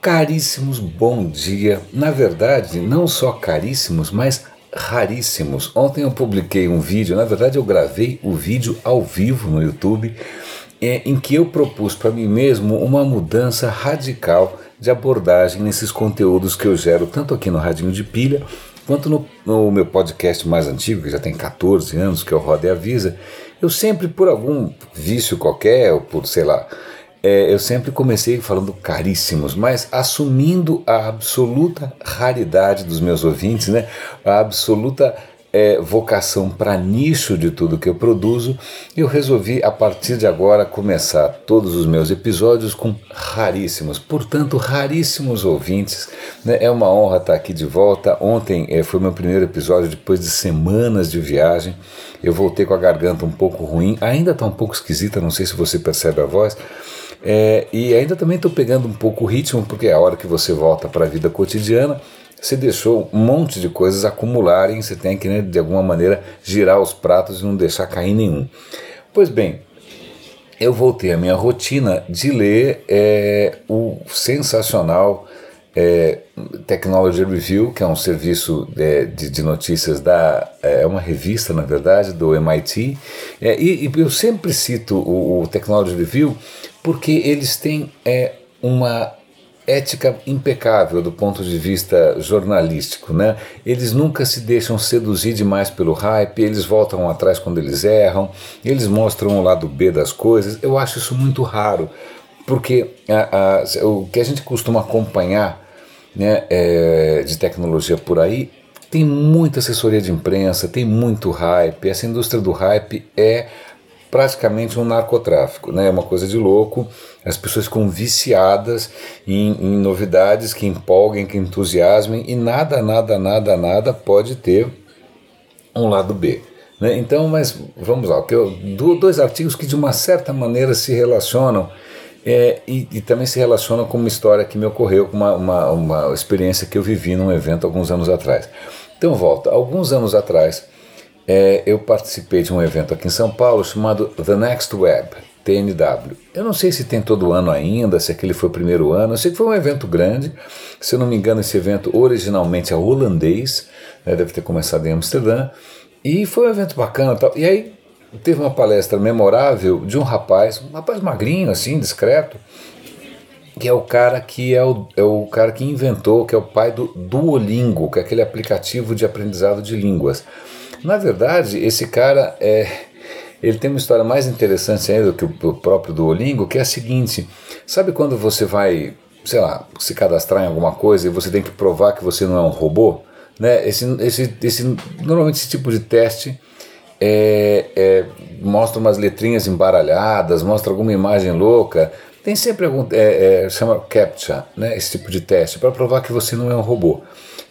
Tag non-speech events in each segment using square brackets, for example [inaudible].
Caríssimos, bom dia. Na verdade, não só caríssimos, mas raríssimos. Ontem eu publiquei um vídeo, na verdade eu gravei o vídeo ao vivo no YouTube, é, em que eu propus para mim mesmo uma mudança radical de abordagem nesses conteúdos que eu gero tanto aqui no Radinho de Pilha quanto no, no meu podcast mais antigo, que já tem 14 anos, que é o Roda e Avisa. Eu sempre, por algum vício qualquer, ou por sei lá, é, eu sempre comecei falando caríssimos, mas assumindo a absoluta raridade dos meus ouvintes, né? a absoluta é, vocação para nicho de tudo que eu produzo, eu resolvi a partir de agora começar todos os meus episódios com raríssimos, portanto, raríssimos ouvintes. Né? É uma honra estar aqui de volta. Ontem é, foi meu primeiro episódio depois de semanas de viagem. Eu voltei com a garganta um pouco ruim, ainda está um pouco esquisita, não sei se você percebe a voz. É, e ainda também estou pegando um pouco o ritmo, porque é a hora que você volta para a vida cotidiana, você deixou um monte de coisas acumularem, você tem que, né, de alguma maneira, girar os pratos e não deixar cair nenhum. Pois bem, eu voltei à minha rotina de ler é, o sensacional é, Technology Review, que é um serviço é, de, de, notícias da. É uma revista, na verdade, do MIT. É, e, e, eu sempre cito o, o Technology Review porque eles têm é, uma ética impecável do ponto de vista jornalístico, né? Eles nunca se deixam seduzir demais pelo hype, eles voltam atrás quando eles erram, eles mostram o lado B das coisas. Eu acho isso muito raro, porque a, a, o que a gente costuma acompanhar né, é, de tecnologia por aí tem muita assessoria de imprensa, tem muito hype. Essa indústria do hype é praticamente um narcotráfico, né? É uma coisa de louco. As pessoas ficam viciadas em, em, novidades que empolguem, que entusiasmem e nada, nada, nada, nada pode ter um lado B. Né? Então, mas vamos lá, dois artigos que de uma certa maneira se relacionam é, e, e, também se relacionam com uma história que me ocorreu, com uma, uma, uma experiência que eu vivi num evento alguns anos atrás. Então, volta. Alguns anos atrás, é, eu participei de um evento aqui em São Paulo chamado The Next Web, TNW. Eu não sei se tem todo ano ainda, se aquele foi o primeiro ano. Eu sei que foi um evento grande. Se eu não me engano, esse evento originalmente é holandês, né, deve ter começado em Amsterdã. E foi um evento bacana. Tal. E aí teve uma palestra memorável de um rapaz, um rapaz magrinho, assim, discreto, que é o cara que é o, é o cara que inventou, que é o pai do Duolingo, que é aquele aplicativo de aprendizado de línguas. Na verdade, esse cara é, ele tem uma história mais interessante ainda do que o próprio Duolingo, que é a seguinte: sabe quando você vai, sei lá, se cadastrar em alguma coisa e você tem que provar que você não é um robô? Né? Esse, esse, esse, normalmente esse tipo de teste é, é, mostra umas letrinhas embaralhadas, mostra alguma imagem louca. Tem sempre algum. É, é, chama CAPTCHA, né? esse tipo de teste, para provar que você não é um robô.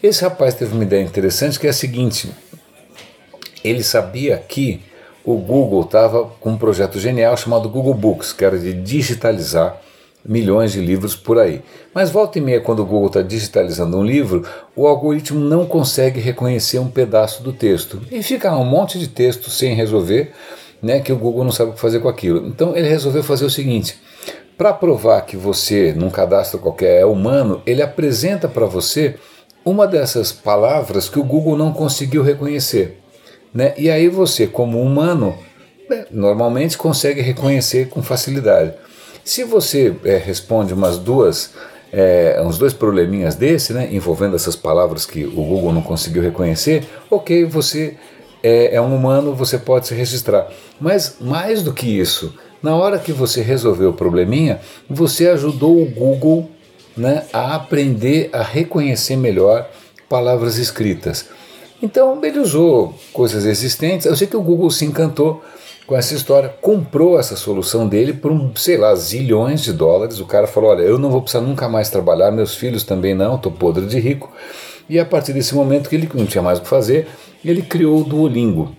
Esse rapaz teve uma ideia interessante que é a seguinte: ele sabia que o Google estava com um projeto genial chamado Google Books, que era de digitalizar milhões de livros por aí. Mas volta e meia, quando o Google está digitalizando um livro, o algoritmo não consegue reconhecer um pedaço do texto. E fica um monte de texto sem resolver, né, que o Google não sabe o que fazer com aquilo. Então ele resolveu fazer o seguinte: para provar que você, num cadastro qualquer, é humano, ele apresenta para você uma dessas palavras que o Google não conseguiu reconhecer. Né? E aí você, como humano, né, normalmente consegue reconhecer com facilidade. Se você é, responde umas duas, é, uns dois probleminhas desse, né, envolvendo essas palavras que o Google não conseguiu reconhecer, ok, você é, é um humano, você pode se registrar. Mas mais do que isso, na hora que você resolveu o probleminha, você ajudou o Google né, a aprender a reconhecer melhor palavras escritas. Então ele usou coisas existentes. Eu sei que o Google se encantou com essa história, comprou essa solução dele por, um, sei lá, zilhões de dólares. O cara falou: Olha, eu não vou precisar nunca mais trabalhar, meus filhos também não, estou podre de rico. E a partir desse momento que ele não tinha mais o que fazer, ele criou o Duolingo.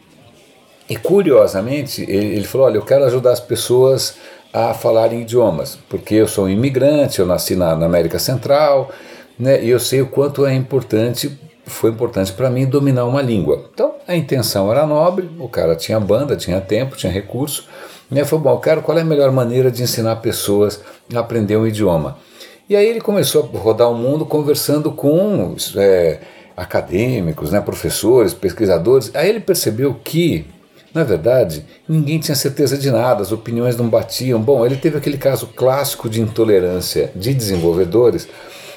E curiosamente, ele, ele falou: Olha, eu quero ajudar as pessoas a falarem idiomas, porque eu sou um imigrante, eu nasci na, na América Central, né, e eu sei o quanto é importante foi importante para mim dominar uma língua. Então a intenção era nobre, o cara tinha banda, tinha tempo, tinha recurso. Aí foi bom, cara, qual é a melhor maneira de ensinar pessoas a aprender um idioma? E aí ele começou a rodar o mundo conversando com é, acadêmicos, né, professores, pesquisadores. Aí ele percebeu que, na verdade, ninguém tinha certeza de nada, as opiniões não batiam. Bom, ele teve aquele caso clássico de intolerância de desenvolvedores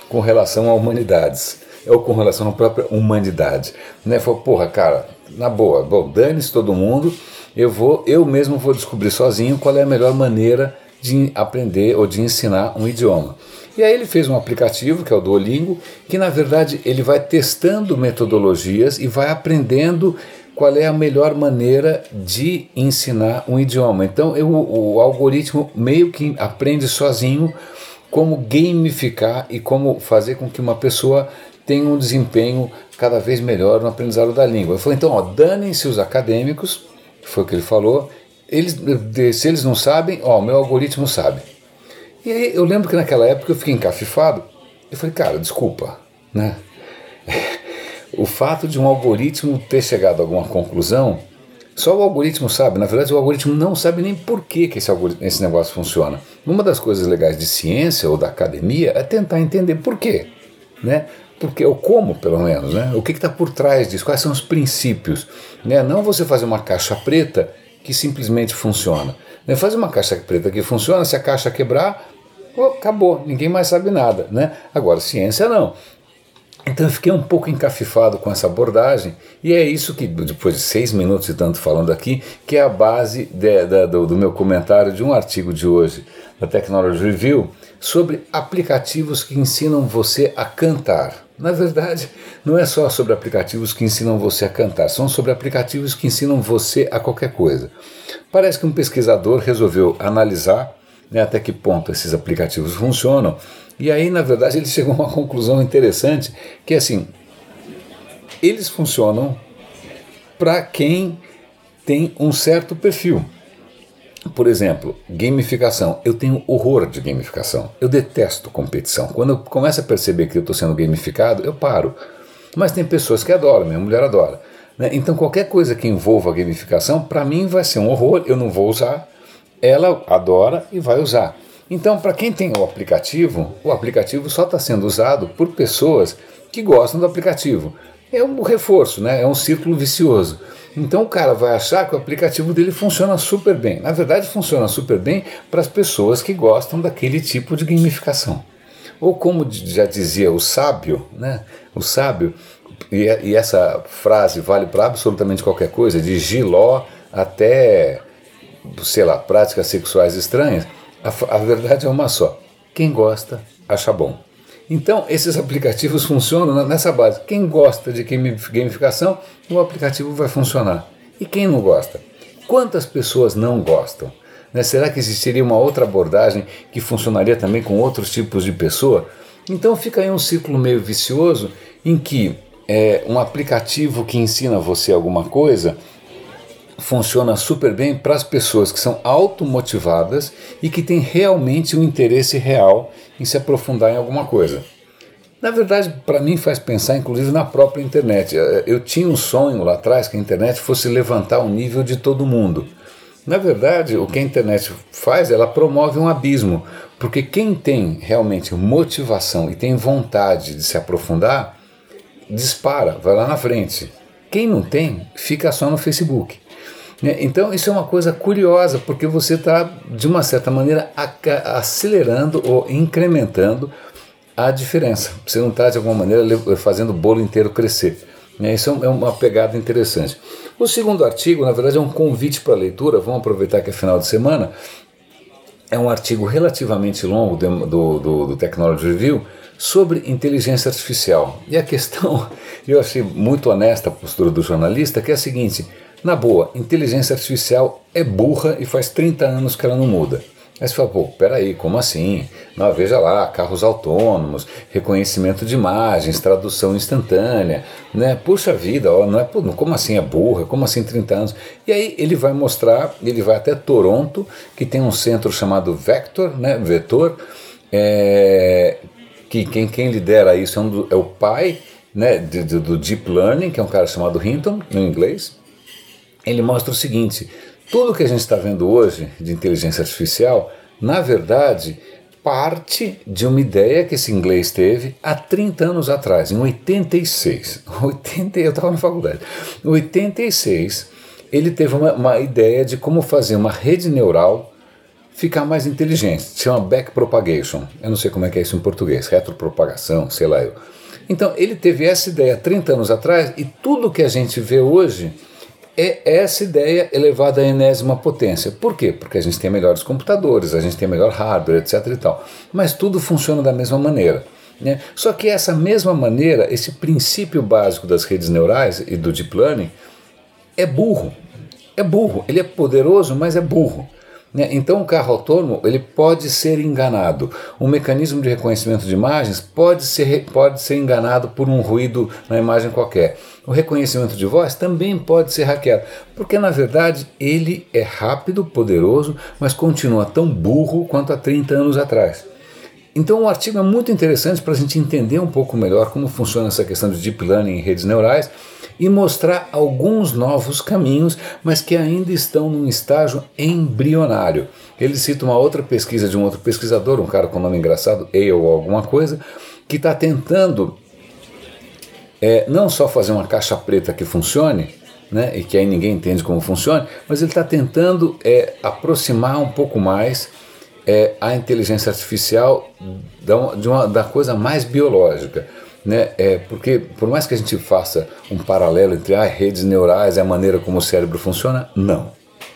com relação a humanidades, ou com relação à própria humanidade. Né? Falou, porra, cara, na boa, bom, dane-se todo mundo, eu vou, eu mesmo vou descobrir sozinho qual é a melhor maneira de aprender ou de ensinar um idioma. E aí ele fez um aplicativo, que é o Duolingo, que na verdade ele vai testando metodologias e vai aprendendo qual é a melhor maneira de ensinar um idioma. Então eu, o algoritmo meio que aprende sozinho como gamificar e como fazer com que uma pessoa tenha um desempenho cada vez melhor no aprendizado da língua. Ele falou, então, ó, danem-se os acadêmicos, foi o que ele falou, eles, se eles não sabem, ó, meu algoritmo sabe. E aí eu lembro que naquela época eu fiquei encafifado. Eu falei, cara, desculpa, né? [laughs] O fato de um algoritmo ter chegado a alguma conclusão, só o algoritmo sabe. Na verdade, o algoritmo não sabe nem por que, que esse, esse negócio funciona. Uma das coisas legais de ciência ou da academia é tentar entender por quê, né? Porque, ou como, pelo menos, né? O que está por trás disso? Quais são os princípios? Né? Não você fazer uma caixa preta que simplesmente funciona. Né? Faz uma caixa preta que funciona, se a caixa quebrar, oh, acabou, ninguém mais sabe nada. Né? Agora, ciência não. Então eu fiquei um pouco encafifado com essa abordagem, e é isso que, depois de seis minutos e tanto falando aqui, que é a base de, de, do, do meu comentário de um artigo de hoje da Technology Review sobre aplicativos que ensinam você a cantar. Na verdade, não é só sobre aplicativos que ensinam você a cantar, são sobre aplicativos que ensinam você a qualquer coisa. Parece que um pesquisador resolveu analisar né, até que ponto esses aplicativos funcionam, e aí, na verdade, ele [laughs] chegou a uma conclusão interessante, que é assim, eles funcionam para quem tem um certo perfil. Por exemplo, gamificação. Eu tenho horror de gamificação. Eu detesto competição. Quando eu começo a perceber que eu estou sendo gamificado, eu paro. Mas tem pessoas que adoram, minha mulher adora. Né? Então, qualquer coisa que envolva gamificação, para mim vai ser um horror, eu não vou usar. Ela adora e vai usar. Então, para quem tem o aplicativo, o aplicativo só está sendo usado por pessoas que gostam do aplicativo. É um reforço, né? é um círculo vicioso. Então o cara vai achar que o aplicativo dele funciona super bem. Na verdade, funciona super bem para as pessoas que gostam daquele tipo de gamificação. Ou como já dizia o sábio, né? O sábio, e, e essa frase vale para absolutamente qualquer coisa, de giló até, sei lá, práticas sexuais estranhas. A, a verdade é uma só. Quem gosta, acha bom. Então, esses aplicativos funcionam nessa base. Quem gosta de gamificação, o aplicativo vai funcionar. E quem não gosta? Quantas pessoas não gostam? Né? Será que existiria uma outra abordagem que funcionaria também com outros tipos de pessoa? Então fica aí um ciclo meio vicioso em que é, um aplicativo que ensina você alguma coisa funciona super bem para as pessoas que são automotivadas e que têm realmente um interesse real em se aprofundar em alguma coisa. Na verdade, para mim faz pensar inclusive na própria internet. Eu tinha um sonho lá atrás que a internet fosse levantar o nível de todo mundo. Na verdade, o que a internet faz, ela promove um abismo, porque quem tem realmente motivação e tem vontade de se aprofundar, dispara, vai lá na frente. Quem não tem, fica só no Facebook. Né? Então, isso é uma coisa curiosa, porque você está, de uma certa maneira, acelerando ou incrementando a diferença. Você não está, de alguma maneira, fazendo o bolo inteiro crescer. Né? Isso é uma pegada interessante. O segundo artigo, na verdade, é um convite para leitura. Vamos aproveitar que é final de semana. É um artigo relativamente longo do, do, do Technology Review sobre inteligência artificial. E a questão, [laughs] eu achei muito honesta a postura do jornalista, que é a seguinte: na boa, inteligência artificial é burra e faz 30 anos que ela não muda. Aí você fala, pô, peraí, como assim? Não, veja lá, carros autônomos, reconhecimento de imagens, tradução instantânea, né? Puxa vida, ó, não é, como assim é burra? Como assim 30 anos? E aí ele vai mostrar, ele vai até Toronto, que tem um centro chamado Vector, né? Vetor, é, que quem, quem lidera isso é, um, é o pai né, do, do Deep Learning, que é um cara chamado Hinton, no inglês, ele mostra o seguinte: tudo que a gente está vendo hoje de inteligência artificial, na verdade, parte de uma ideia que esse inglês teve há 30 anos atrás, em 86. 80, [laughs] eu estava na faculdade. Em 86, ele teve uma, uma ideia de como fazer uma rede neural ficar mais inteligente. Chama backpropagation. Eu não sei como é que é isso em português, retropropagação, sei lá eu. Então, ele teve essa ideia 30 anos atrás e tudo que a gente vê hoje é essa ideia elevada à enésima potência. Por quê? Porque a gente tem melhores computadores, a gente tem melhor hardware, etc. e tal. Mas tudo funciona da mesma maneira. Né? Só que essa mesma maneira, esse princípio básico das redes neurais e do deep learning é burro. É burro. Ele é poderoso, mas é burro. Né? Então, o carro autônomo ele pode ser enganado. Um mecanismo de reconhecimento de imagens pode ser, pode ser enganado por um ruído na imagem qualquer. O reconhecimento de voz também pode ser hackeado, porque na verdade ele é rápido, poderoso, mas continua tão burro quanto há 30 anos atrás. Então o artigo é muito interessante para a gente entender um pouco melhor como funciona essa questão de deep learning em redes neurais e mostrar alguns novos caminhos, mas que ainda estão num estágio embrionário. Ele cita uma outra pesquisa de um outro pesquisador, um cara com nome engraçado, Ale ou alguma coisa, que está tentando é, não só fazer uma caixa preta que funcione, né, e que aí ninguém entende como funciona, mas ele está tentando é, aproximar um pouco mais é, a inteligência artificial da, de uma, da coisa mais biológica. Né? É, porque por mais que a gente faça um paralelo entre ah, redes neurais e a maneira como o cérebro funciona, não.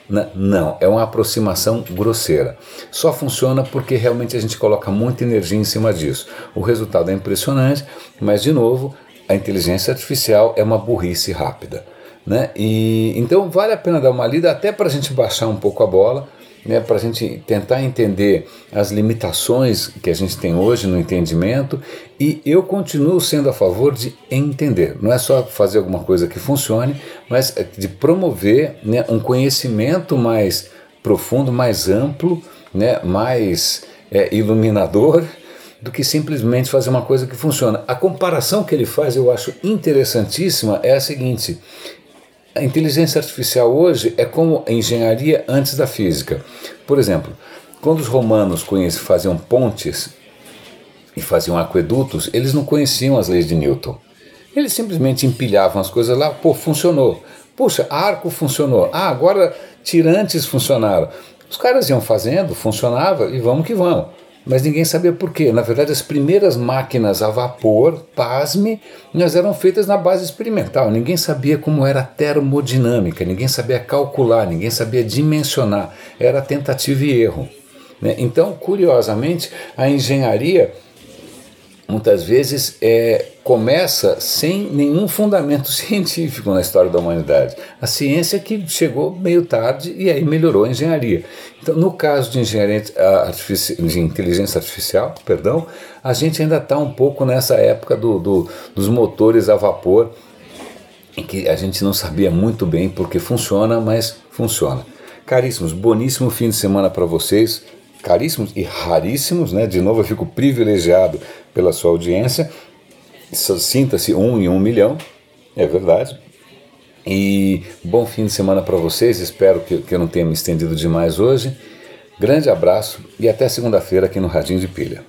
Não, é uma aproximação grosseira. Só funciona porque realmente a gente coloca muita energia em cima disso. O resultado é impressionante, mas de novo, a inteligência artificial é uma burrice rápida. Né? E, então vale a pena dar uma lida até para a gente baixar um pouco a bola né, para a gente tentar entender as limitações que a gente tem hoje no entendimento e eu continuo sendo a favor de entender. Não é só fazer alguma coisa que funcione, mas é de promover né, um conhecimento mais profundo, mais amplo, né, mais é, iluminador do que simplesmente fazer uma coisa que funciona. A comparação que ele faz eu acho interessantíssima é a seguinte: a inteligência artificial hoje é como a engenharia antes da física. Por exemplo, quando os romanos faziam pontes e faziam aquedutos, eles não conheciam as leis de Newton. Eles simplesmente empilhavam as coisas lá, pô, funcionou. Puxa, arco funcionou. Ah, agora tirantes funcionaram. Os caras iam fazendo, funcionava e vamos que vamos mas ninguém sabia por quê. Na verdade, as primeiras máquinas a vapor, pasme, elas eram feitas na base experimental. Ninguém sabia como era a termodinâmica, ninguém sabia calcular, ninguém sabia dimensionar. Era tentativa e erro. Né? Então, curiosamente, a engenharia muitas vezes é, começa sem nenhum fundamento [laughs] científico na história da humanidade. A ciência que chegou meio tarde e aí melhorou a engenharia. Então, no caso de engenharia de inteligência artificial, perdão, a gente ainda está um pouco nessa época do, do, dos motores a vapor, em que a gente não sabia muito bem porque funciona, mas funciona. Caríssimos, boníssimo fim de semana para vocês caríssimos e raríssimos, né? De novo, eu fico privilegiado pela sua audiência. Sinta-se um em um milhão, é verdade. E bom fim de semana para vocês. Espero que, que eu não tenha me estendido demais hoje. Grande abraço e até segunda-feira aqui no Radinho de Pilha.